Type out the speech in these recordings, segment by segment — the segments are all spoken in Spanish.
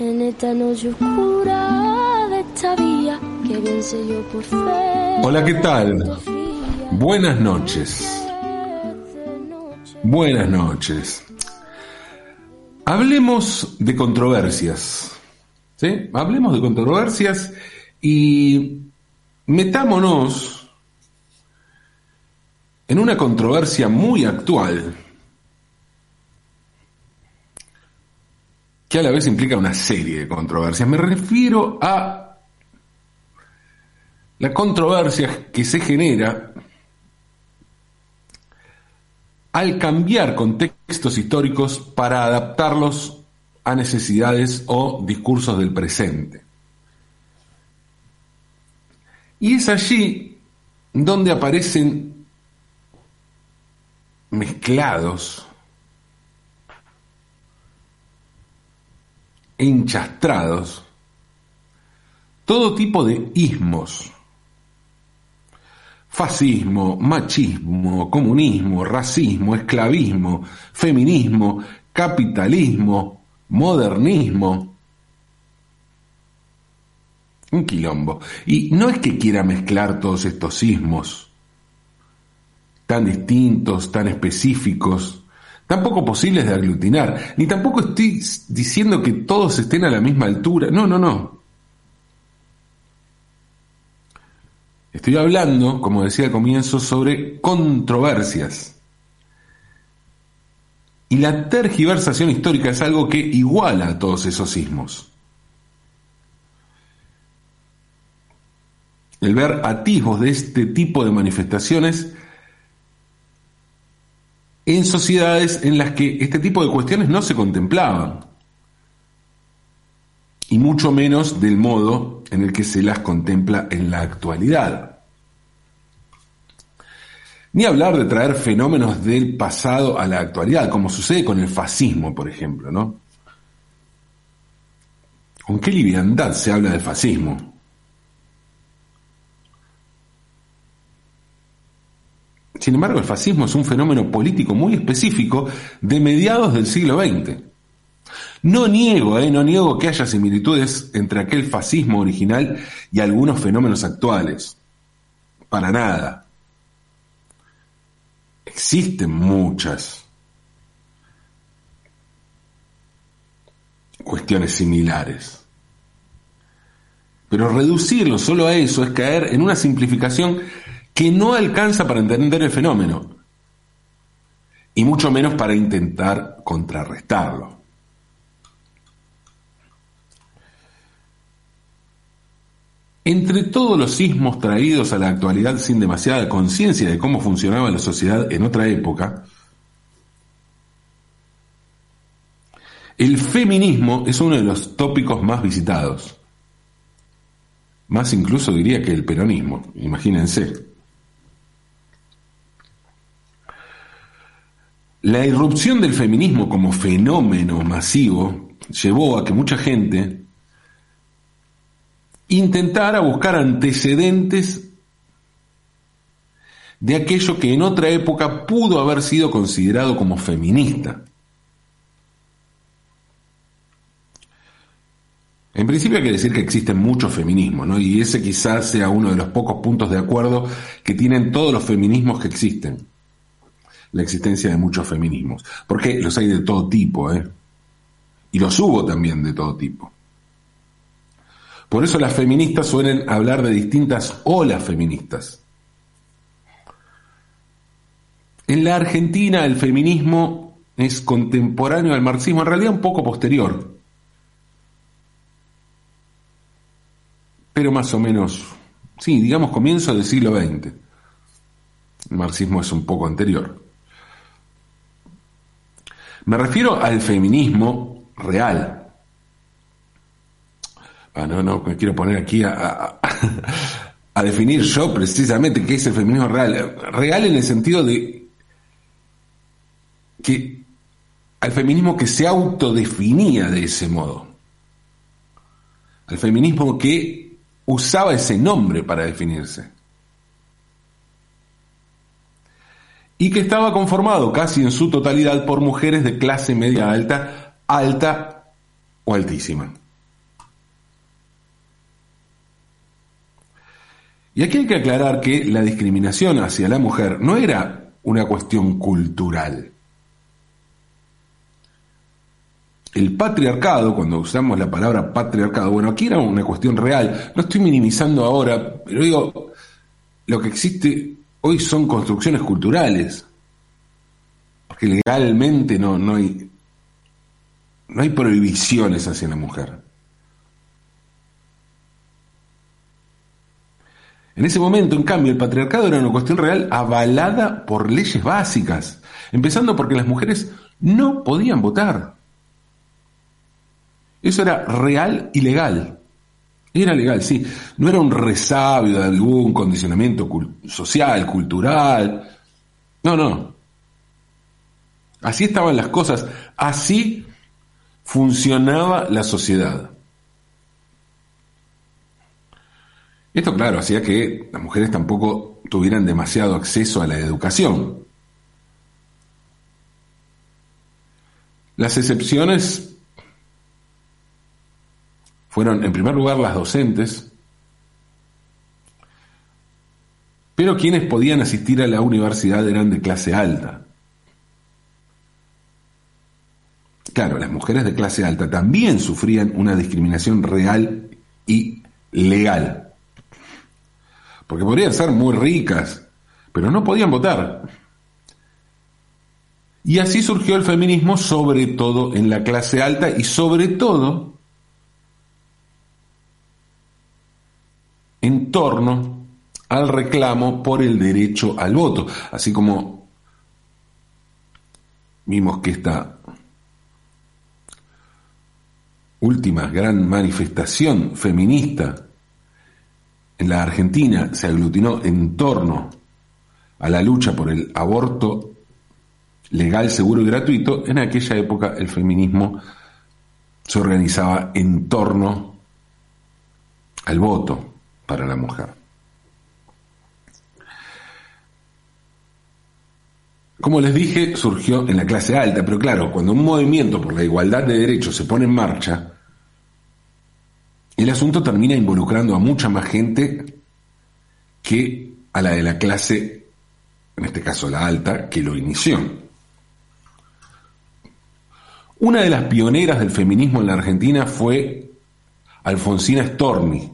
En esta noche oscura de esta vía, que bien yo por fe. Hola, ¿qué tal? Buenas noches. Buenas noches. Hablemos de controversias. ¿Sí? Hablemos de controversias y metámonos en una controversia muy actual que a la vez implica una serie de controversias. Me refiero a la controversia que se genera al cambiar contextos históricos para adaptarlos a necesidades o discursos del presente. Y es allí donde aparecen mezclados enchastrados todo tipo de ismos. Fascismo, machismo, comunismo, racismo, esclavismo, feminismo, capitalismo, modernismo. Un quilombo. Y no es que quiera mezclar todos estos ismos tan distintos, tan específicos, tampoco posibles de aglutinar, ni tampoco estoy diciendo que todos estén a la misma altura. No, no, no. Estoy hablando, como decía al comienzo, sobre controversias. Y la tergiversación histórica es algo que iguala a todos esos sismos. El ver atisbos de este tipo de manifestaciones en sociedades en las que este tipo de cuestiones no se contemplaban, y mucho menos del modo en el que se las contempla en la actualidad. Ni hablar de traer fenómenos del pasado a la actualidad, como sucede con el fascismo, por ejemplo, ¿no? ¿Con qué liviandad se habla del fascismo? Sin embargo, el fascismo es un fenómeno político muy específico de mediados del siglo XX. No niego, eh, no niego que haya similitudes entre aquel fascismo original y algunos fenómenos actuales. Para nada. Existen muchas cuestiones similares. Pero reducirlo solo a eso es caer en una simplificación que no alcanza para entender el fenómeno, y mucho menos para intentar contrarrestarlo. Entre todos los sismos traídos a la actualidad sin demasiada conciencia de cómo funcionaba la sociedad en otra época, el feminismo es uno de los tópicos más visitados. Más incluso diría que el peronismo, imagínense. La irrupción del feminismo como fenómeno masivo llevó a que mucha gente intentara buscar antecedentes de aquello que en otra época pudo haber sido considerado como feminista. En principio hay que decir que existen muchos feminismos, ¿no? Y ese quizás sea uno de los pocos puntos de acuerdo que tienen todos los feminismos que existen la existencia de muchos feminismos, porque los hay de todo tipo, ¿eh? Y los hubo también de todo tipo. Por eso las feministas suelen hablar de distintas olas feministas. En la Argentina el feminismo es contemporáneo al marxismo, en realidad un poco posterior, pero más o menos, sí, digamos comienzo del siglo XX. El marxismo es un poco anterior. Me refiero al feminismo real. Ah, no, no, me quiero poner aquí a, a, definir yo precisamente qué es el feminismo real. Real en el sentido de que al feminismo que se autodefinía de ese modo. Al feminismo que usaba ese nombre para definirse. y que estaba conformado casi en su totalidad por mujeres de clase media alta, alta o altísima. Y aquí hay que aclarar que la discriminación hacia la mujer no era una cuestión cultural. El patriarcado, cuando usamos la palabra patriarcado, bueno, aquí era una cuestión real, no estoy minimizando ahora, pero digo, lo que existe hoy son construcciones culturales. Porque legalmente no, no hay no hay prohibiciones hacia la mujer. En ese momento, en cambio, el patriarcado era una cuestión real avalada por leyes básicas, empezando porque las mujeres no podían votar. Eso era real y legal. Era legal, sí. No era un resabio de algún condicionamiento social, cultural. No, no. Así estaban las cosas. Así funcionaba la sociedad. Esto, claro, hacía que las mujeres tampoco tuvieran demasiado acceso a la educación. Las excepciones fueron, en primer lugar, las docentes, pero quienes podían asistir a la universidad eran de clase alta. Claro, las mujeres de clase alta también sufrían una discriminación real y legal. Porque podrían ser muy ricas, pero no podían votar. Y así surgió el feminismo, sobre todo en la clase alta y sobre todo en torno al reclamo por el derecho al voto. Así como vimos que esta última gran manifestación feminista en la Argentina se aglutinó en torno a la lucha por el aborto legal, seguro y gratuito, en aquella época el feminismo se organizaba en torno al voto para la mujer. Como les dije, surgió en la clase alta, pero claro, cuando un movimiento por la igualdad de derechos se pone en marcha, el asunto termina involucrando a mucha más gente que a la de la clase, en este caso la alta, que lo inició. Una de las pioneras del feminismo en la Argentina fue Alfonsina Storni,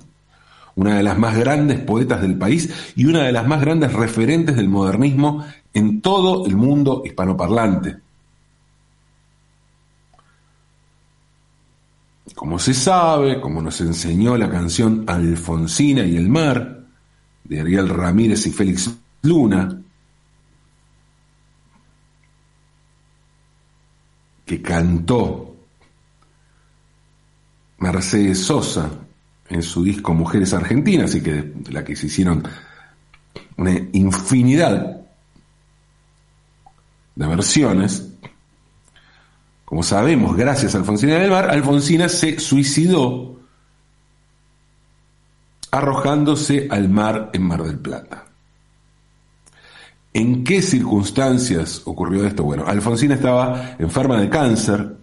una de las más grandes poetas del país y una de las más grandes referentes del modernismo en todo el mundo hispanoparlante. Como se sabe, como nos enseñó la canción Alfonsina y el mar, de Ariel Ramírez y Félix Luna, que cantó Mercedes Sosa en su disco Mujeres Argentinas y que de la que se hicieron una infinidad de versiones, como sabemos, gracias a Alfonsina del Mar, Alfonsina se suicidó arrojándose al mar en Mar del Plata. ¿En qué circunstancias ocurrió esto? Bueno, Alfonsina estaba enferma de cáncer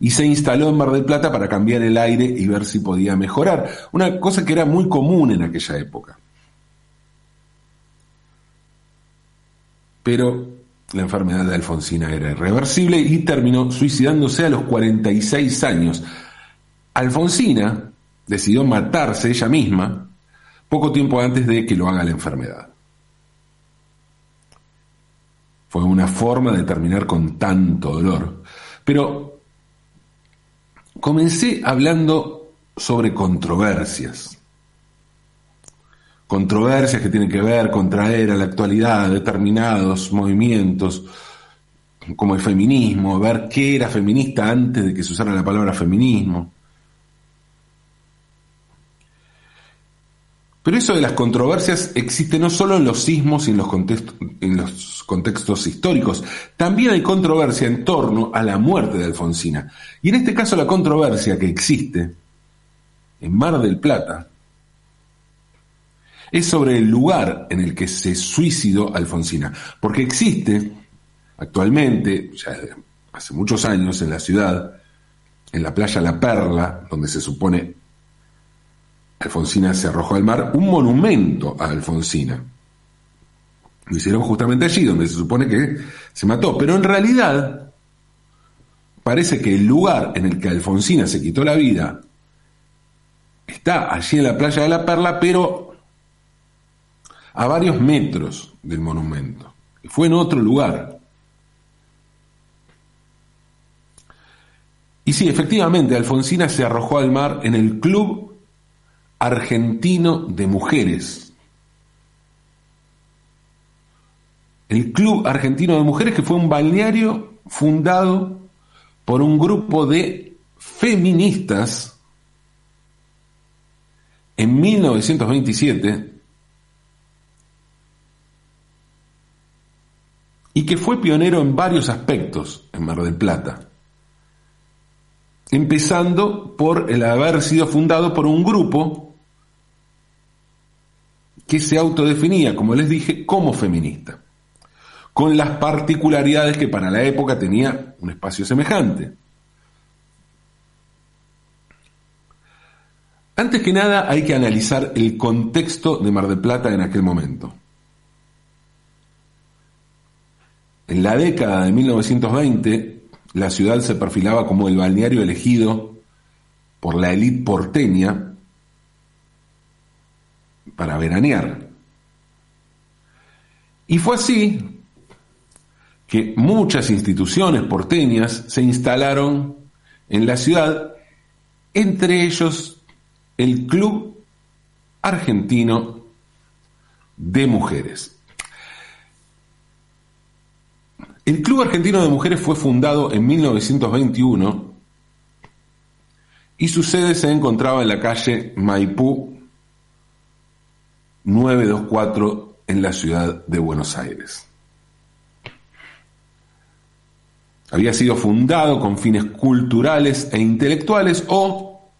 y se instaló en Mar del Plata para cambiar el aire y ver si podía mejorar, una cosa que era muy común en aquella época. Pero la enfermedad de Alfonsina era irreversible y terminó suicidándose a los 46 años. Alfonsina decidió matarse ella misma poco tiempo antes de que lo haga la enfermedad. Fue una forma de terminar con tanto dolor. Pero comencé hablando sobre controversias controversias que tienen que ver con traer a la actualidad determinados movimientos como el feminismo, ver qué era feminista antes de que se usara la palabra feminismo. Pero eso de las controversias existe no solo en los sismos y en los, contextos, históricos, también hay controversia en torno a la muerte de Alfonsina. Y en este caso la controversia que existe en Mar del Plata es sobre el lugar en el que se suicidó Alfonsina, porque existe actualmente, ya hace muchos años, en la ciudad, en la playa La Perla, donde se supone Alfonsina se arrojó al mar, un monumento a Alfonsina. Lo hicieron justamente allí, donde se supone que se mató. Pero en realidad, parece que el lugar en el que Alfonsina se quitó la vida está allí en la playa de la Perla, pero a varios metros del monumento. Fue en otro lugar. Y sí, efectivamente, Alfonsina se arrojó al mar en el Club Argentino de Mujeres. El Club Argentino de Mujeres, que fue un balneario fundado por un grupo de feministas en 1927 y que fue pionero en varios aspectos en Mar del Plata empezando por el haber sido fundado por un grupo que se autodefinía, como les dije, como feminista, con las particularidades que para la época tenía un espacio semejante. Antes que nada hay que analizar el contexto de Mar del Plata en aquel momento. En la década de 1920, la ciudad se perfilaba como el balneario elegido por la élite porteña para veranear. Y fue así que muchas instituciones porteñas se instalaron en la ciudad, entre ellos el Club Argentino de Mujeres. El Club Argentino de Mujeres fue fundado en 1921 y su sede se encontraba en la calle Maipú 924 en la ciudad de Buenos Aires. Había sido fundado con fines culturales e intelectuales o,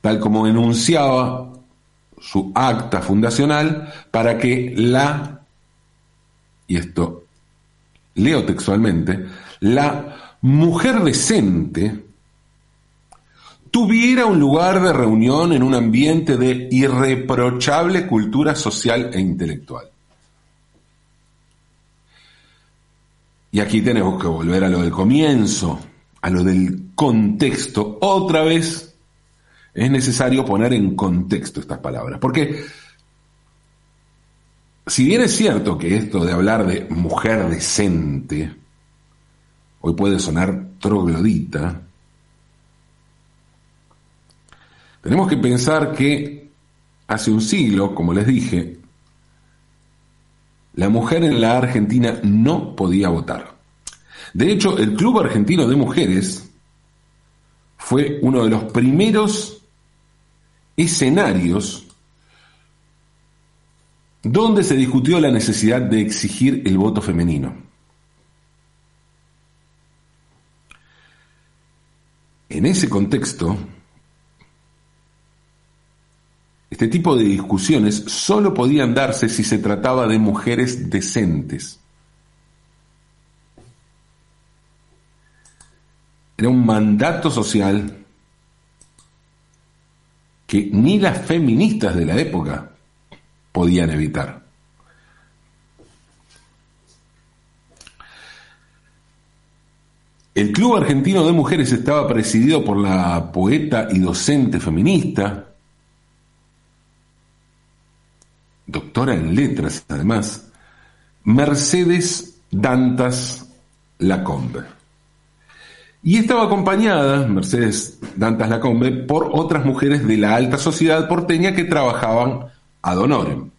tal como enunciaba su acta fundacional, para que la, y esto leo textualmente, la mujer decente tuviera un lugar de reunión en un ambiente de irreprochable cultura social e intelectual. Y aquí tenemos que volver a lo del comienzo, a lo del contexto. Otra vez es necesario poner en contexto estas palabras, porque si bien es cierto que esto de hablar de mujer decente hoy puede sonar troglodita, Tenemos que pensar que hace un siglo, como les dije, la mujer en la Argentina no podía votar. De hecho, el Club Argentino de Mujeres fue uno de los primeros escenarios donde se discutió la necesidad de exigir el voto femenino. En ese contexto, este tipo de discusiones solo podían darse si se trataba de mujeres decentes. Era un mandato social que ni las feministas de la época podían evitar. El Club Argentino de Mujeres estaba presidido por la poeta y docente feminista doctora en letras además, Mercedes Dantas Lacombe. Y estaba acompañada, Mercedes Dantas Lacombe, por otras mujeres de la alta sociedad porteña que trabajaban ad honorem.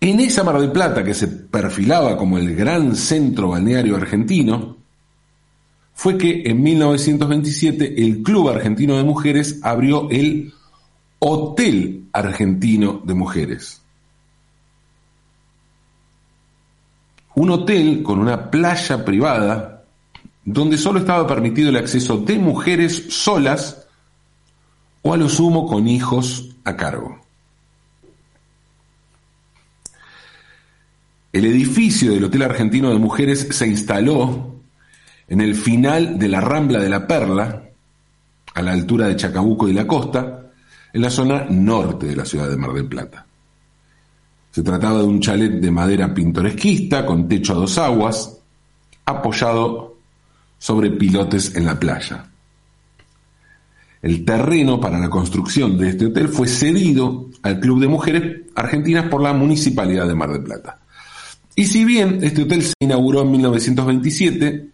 En esa Mar del Plata que se perfilaba como el gran centro balneario argentino, fue que en 1927 el Club Argentino de Mujeres abrió el Hotel Argentino de Mujeres. Un hotel con una playa privada donde solo estaba permitido el acceso de mujeres solas o a lo sumo con hijos a cargo. El edificio del Hotel Argentino de Mujeres se instaló en el final de la Rambla de la Perla, a la altura de Chacabuco y la costa, en la zona norte de la ciudad de Mar del Plata. Se trataba de un chalet de madera pintoresquista, con techo a dos aguas, apoyado sobre pilotes en la playa. El terreno para la construcción de este hotel fue cedido al Club de Mujeres Argentinas por la Municipalidad de Mar del Plata. Y si bien este hotel se inauguró en 1927,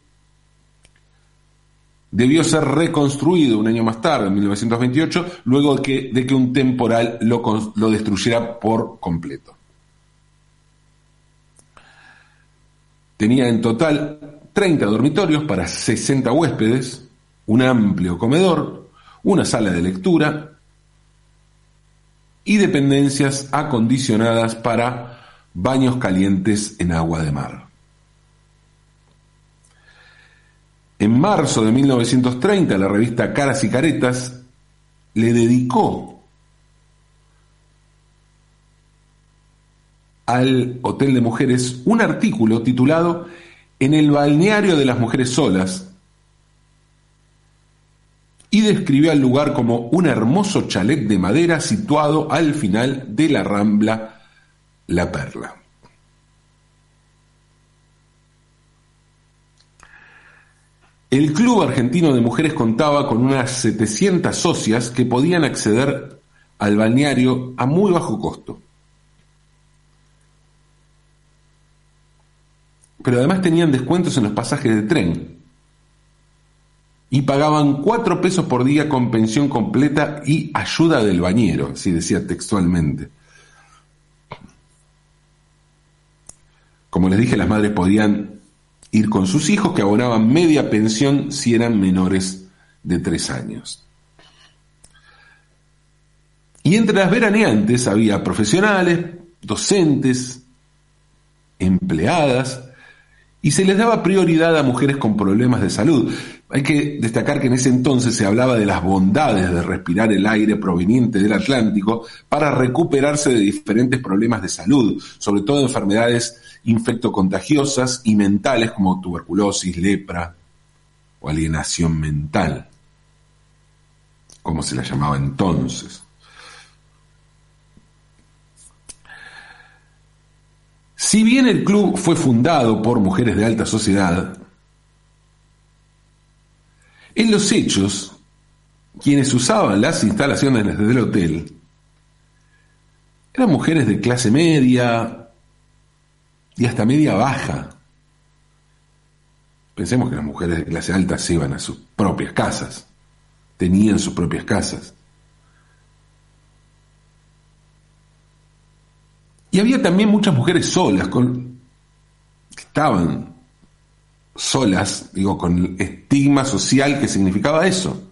debió ser reconstruido un año más tarde, en 1928, luego de que, de que un temporal lo, lo destruyera por completo. Tenía en total 30 dormitorios para 60 huéspedes, un amplio comedor, una sala de lectura y dependencias acondicionadas para baños calientes en agua de mar. En marzo de 1930, la revista Caras y Caretas le dedicó al Hotel de Mujeres un artículo titulado En el balneario de las mujeres solas y describió al lugar como un hermoso chalet de madera situado al final de la rambla la perla. El Club Argentino de Mujeres contaba con unas 700 socias que podían acceder al balneario a muy bajo costo. Pero además tenían descuentos en los pasajes de tren y pagaban cuatro pesos por día con pensión completa y ayuda del bañero, así decía textualmente. Como les dije, las madres podían ir con sus hijos que abonaban media pensión si eran menores de tres años. Y entre las veraneantes había profesionales, docentes, empleadas, y se les daba prioridad a mujeres con problemas de salud. Hay que destacar que en ese entonces se hablaba de las bondades de respirar el aire proveniente del Atlántico para recuperarse de diferentes problemas de salud, sobre todo enfermedades infectocontagiosas y mentales como tuberculosis, lepra o alienación mental, como se la llamaba entonces. Si bien el club fue fundado por mujeres de alta sociedad, en los hechos, quienes usaban las instalaciones del hotel eran mujeres de clase media, y hasta media baja. Pensemos que las mujeres de clase alta se iban a sus propias casas, tenían sus propias casas. Y había también muchas mujeres solas, que estaban solas, digo, con el estigma social que significaba eso.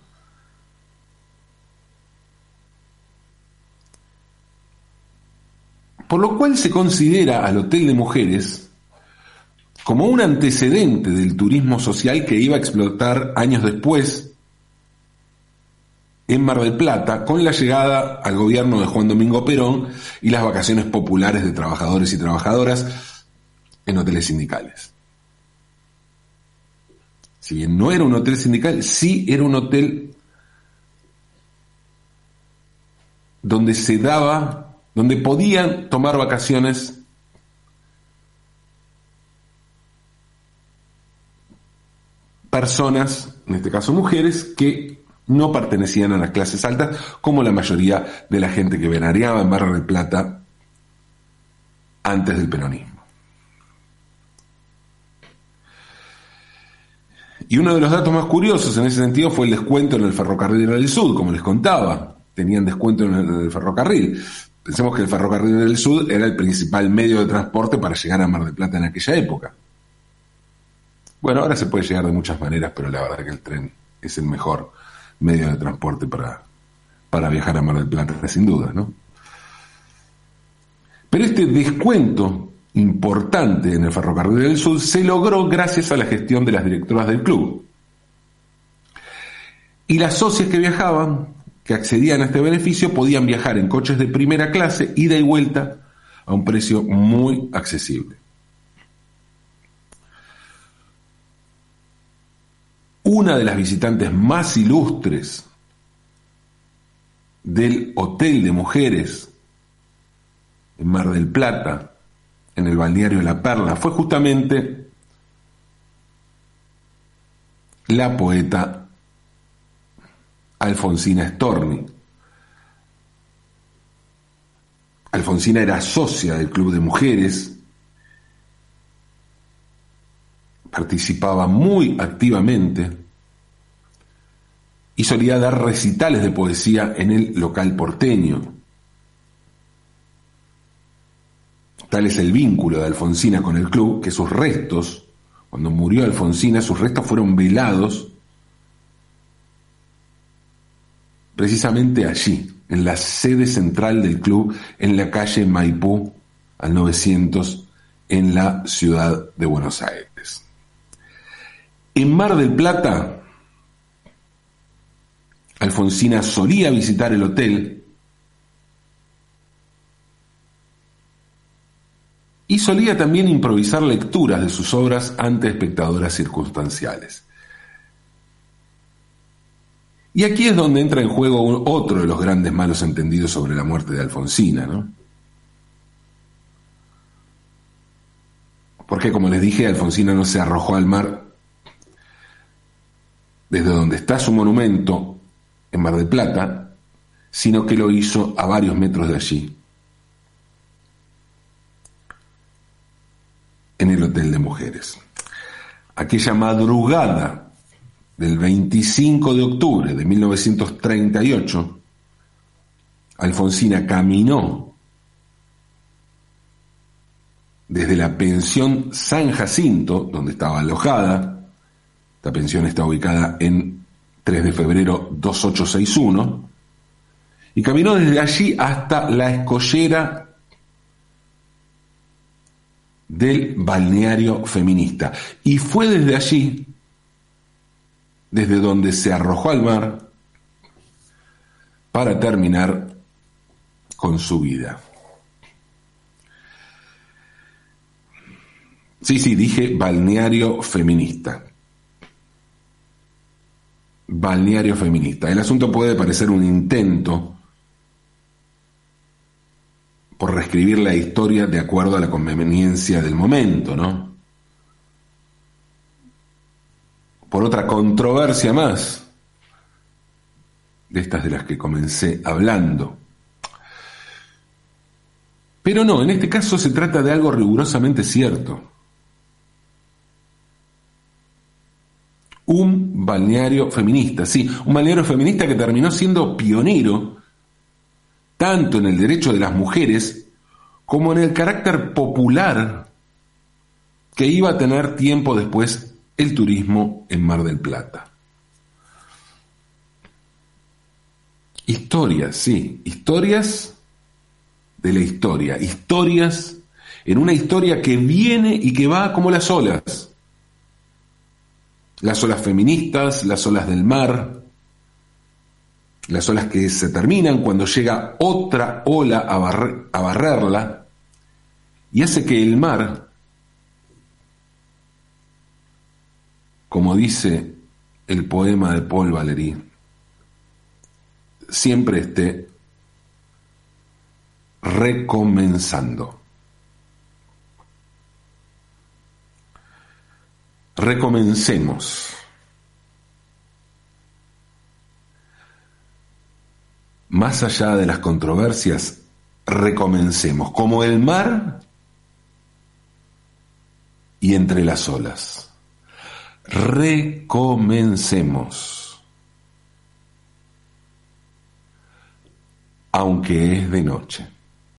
por lo cual se considera al Hotel de Mujeres como un antecedente del turismo social que iba a explotar años después en Mar del Plata con la llegada al gobierno de Juan Domingo Perón y las vacaciones populares de trabajadores y trabajadoras en hoteles sindicales. Si bien no era un hotel sindical, sí era un hotel donde se daba donde podían tomar vacaciones personas, en este caso mujeres, que no pertenecían a las clases altas, como la mayoría de la gente que venareaba en Barra del Plata antes del peronismo. Y uno de los datos más curiosos en ese sentido fue el descuento en el ferrocarril del Sur, como les contaba. Tenían descuento en el ferrocarril. Pensemos que el ferrocarril del sur era el principal medio de transporte para llegar a Mar del Plata en aquella época. Bueno, ahora se puede llegar de muchas maneras, pero la verdad que el tren es el mejor medio de transporte para, para viajar a Mar del Plata, sin duda, ¿no? Pero este descuento importante en el ferrocarril del sur se logró gracias a la gestión de las directoras del club. Y las socias que viajaban que accedían a este beneficio podían viajar en coches de primera clase, ida y vuelta, a un precio muy accesible. Una de las visitantes más ilustres del Hotel de Mujeres en Mar del Plata, en el balneario La Perla, fue justamente la poeta Alfonsina Storni. Alfonsina era socia del Club de Mujeres, participaba muy activamente y solía dar recitales de poesía en el local porteño. Tal es el vínculo de Alfonsina con el club que sus restos, cuando murió Alfonsina, sus restos fueron velados precisamente allí, en la sede central del club, en la calle Maipú, al 900, en la ciudad de Buenos Aires. En Mar del Plata, Alfonsina solía visitar el hotel y solía también improvisar lecturas de sus obras ante espectadoras circunstanciales. Y aquí es donde entra en juego otro de los grandes malos entendidos sobre la muerte de Alfonsina, ¿no? Porque como les dije, Alfonsina no se arrojó al mar desde donde está su monumento en Mar del Plata, sino que lo hizo a varios metros de allí, en el Hotel de Mujeres. Aquella madrugada del 25 de octubre de 1938, Alfonsina caminó desde la pensión San Jacinto, donde estaba alojada, esta pensión está ubicada en 3 de febrero 2861, y caminó desde allí hasta la escollera del balneario feminista. Y fue desde allí, desde donde se arrojó al mar, para terminar con su vida. Sí, sí, dije balneario feminista balneario feminista. El asunto puede parecer un intento por reescribir la historia de acuerdo a la conveniencia del momento, ¿no? Por otra controversia más, de estas de las que comencé hablando. Pero no, en este caso se trata de algo rigurosamente cierto. un balneario feminista, sí, un balneario feminista que terminó siendo pionero tanto en el derecho de las mujeres como en el carácter popular que iba a tener tiempo después el turismo en Mar del Plata. Historias, sí, historias de la historia, historias en una historia que viene y que va como las olas las olas feministas, las olas del mar, las olas que se terminan cuando llega otra ola a, barrerla y hace que el mar, como dice el poema de Paul Valéry, siempre esté recomenzando. Recomencemos. Más allá de las controversias, recomencemos, como el mar y entre las olas. Recomencemos. Aunque es de noche.